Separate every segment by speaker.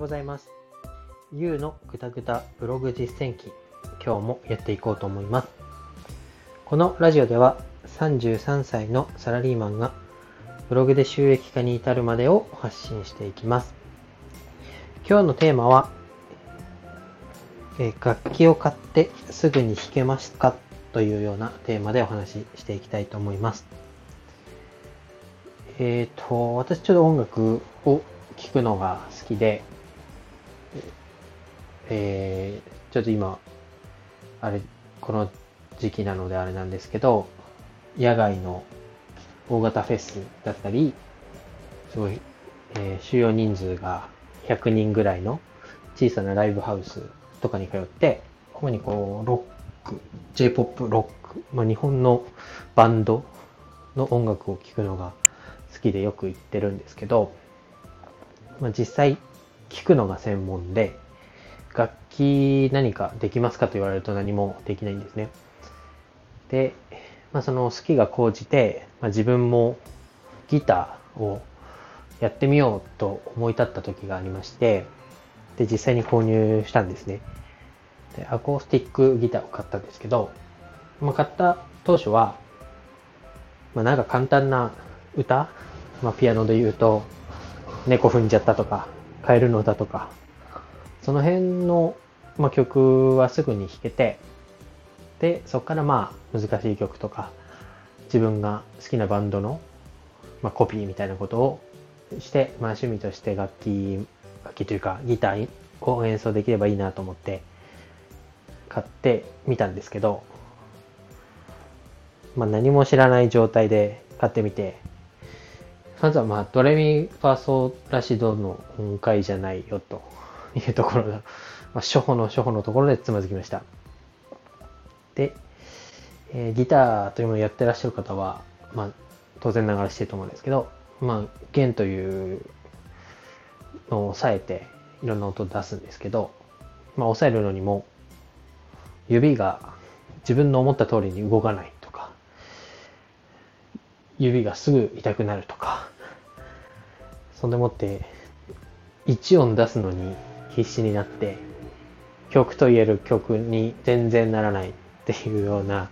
Speaker 1: ございます。ゆうのぐたぐたブログ実践記、今日もやっていこうと思います。このラジオでは33歳のサラリーマンがブログで収益化に至るまでを発信していきます。今日のテーマは、え楽器を買ってすぐに弾けますか？というようなテーマでお話ししていきたいと思います。えっ、ー、と、私ちょっと音楽を聴くのが好きで、えー、ちょっと今、あれ、この時期なのであれなんですけど、野外の大型フェスだったり、すごい、えー、収容人数が100人ぐらいの小さなライブハウスとかに通って、主にこう、ロック、J-POP ロック、まあ、日本のバンドの音楽を聴くのが好きでよく行ってるんですけど、まあ、実際聞くのが専門で、楽器何かできますかと言われると何もできないんですね。で、まあ、その好きが高じて、まあ、自分もギターをやってみようと思い立った時がありまして、で、実際に購入したんですね。で、アコースティックギターを買ったんですけど、まあ、買った当初は、まあ、なんか簡単な歌、まあ、ピアノで言うと、猫踏んじゃったとか、カエルの歌とか、その辺の、まあ、曲はすぐに弾けて、で、そこからまあ難しい曲とか、自分が好きなバンドの、まあ、コピーみたいなことをして、まあ、趣味として楽器、楽器というかギターを演奏できればいいなと思って買ってみたんですけど、まあ、何も知らない状態で買ってみて、まずはまあ、ドレミファソラシドの音階じゃないよと いうところが、まあ、初歩の初歩のところでつまずきました。で、えー、ギターというものをやってらっしゃる方は、まあ、当然ながらしてると思うんですけど、まあ、弦というのを押さえていろんな音を出すんですけど、まあ、押さえるのにも指が自分の思った通りに動かないとか指がすぐ痛くなるとかそんでもって1音出すのに必死になって曲と言える曲に全然ならないっていうような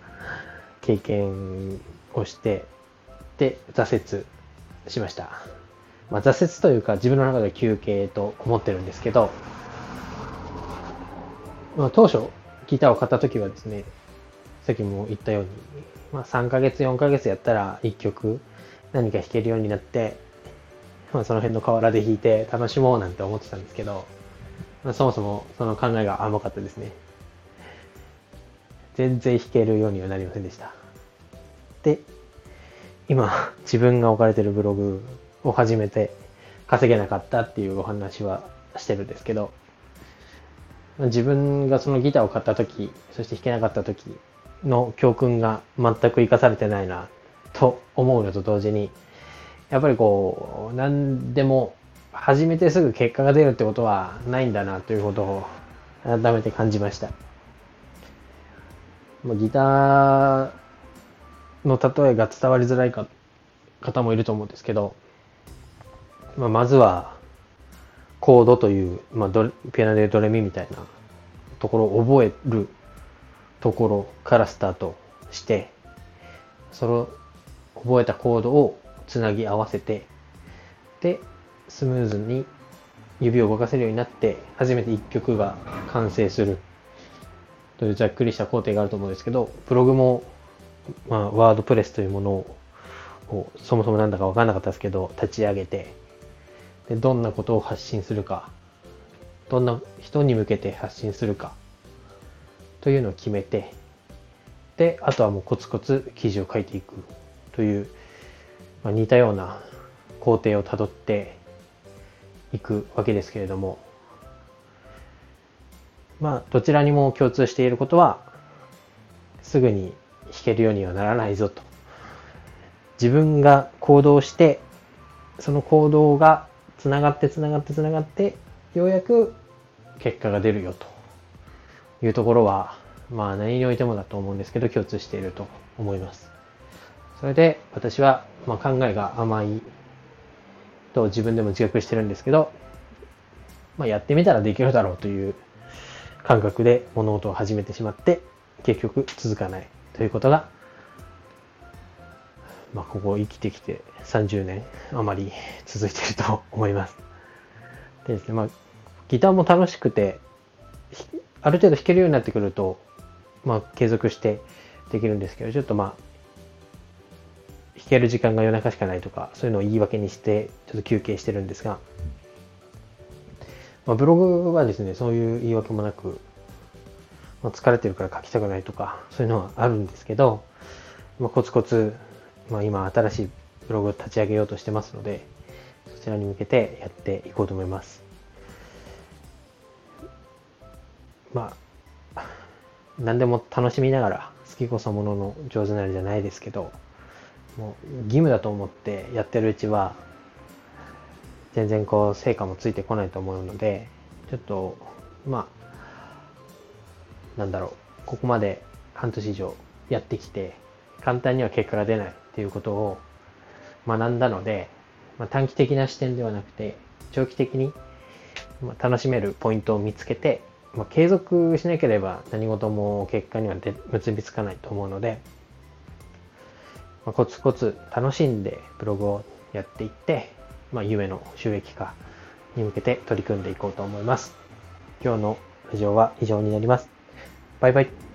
Speaker 1: 経験をしてで挫折しました、まあ、挫折というか自分の中で休憩と思ってるんですけど、まあ、当初ギターを買った時はですねさっきも言ったように、まあ、3ヶ月4ヶ月やったら1曲何か弾けるようになってまあ、その辺の河原で弾いて楽しもうなんて思ってたんですけど、まあ、そもそもその考えが甘かったですね。全然弾けるようにはなりませんでした。で、今、自分が置かれてるブログを始めて稼げなかったっていうお話はしてるんですけど、自分がそのギターを買った時、そして弾けなかった時の教訓が全く活かされてないなと思うのと同時に、やっぱりこう、何でも始めてすぐ結果が出るってことはないんだなということを改めて感じました。ギターの例えが伝わりづらいか方もいると思うんですけど、まあ、まずはコードという、まあ、ドピアノでドレミみたいなところを覚えるところからスタートしてその覚えたコードをつなぎ合わせて、で、スムーズに指を動かせるようになって、初めて一曲が完成する。というざっくりした工程があると思うんですけど、ブログも、まあ、ワードプレスというものを、そもそもなんだかわからなかったですけど、立ち上げて、で、どんなことを発信するか、どんな人に向けて発信するか、というのを決めて、で、あとはもうコツコツ記事を書いていくというまあ、似たような工程をたどっていくわけですけれども、まあ、どちらにも共通していることは、すぐに弾けるようにはならないぞと。自分が行動して、その行動がつながってつながってつながって、ようやく結果が出るよというところは、まあ何においてもだと思うんですけど、共通していると思います。それで私は、ま考えが甘いと自分でも自覚してるんですけど、まあ、やってみたらできるだろうという感覚で物事を始めてしまって、結局続かないということが、まあ、ここ生きてきて30年余り続いてると思います。でですね、まあ、ギターも楽しくて、ある程度弾けるようになってくると、まあ、継続してできるんですけど、ちょっとまあ、弾ける時間が夜中しかないとか、そういうのを言い訳にして、ちょっと休憩してるんですが、まあ、ブログはですね、そういう言い訳もなく、まあ、疲れてるから書きたくないとか、そういうのはあるんですけど、まあ、コツコツ、まあ、今新しいブログを立ち上げようとしてますので、そちらに向けてやっていこうと思います。まあ、何でも楽しみながら、好きこそものの上手なりじゃないですけど、もう義務だと思ってやってるうちは、全然こう成果もついてこないと思うので、ちょっと、まあ、なんだろう、ここまで半年以上やってきて、簡単には結果が出ないっていうことを学んだので、まあ、短期的な視点ではなくて、長期的に楽しめるポイントを見つけて、まあ、継続しなければ何事も結果には結びつかないと思うので、まあ、コツコツ楽しんでブログをやっていって、まあ、夢の収益化に向けて取り組んでいこうと思います。今日のラジオは以上になります。バイバイ。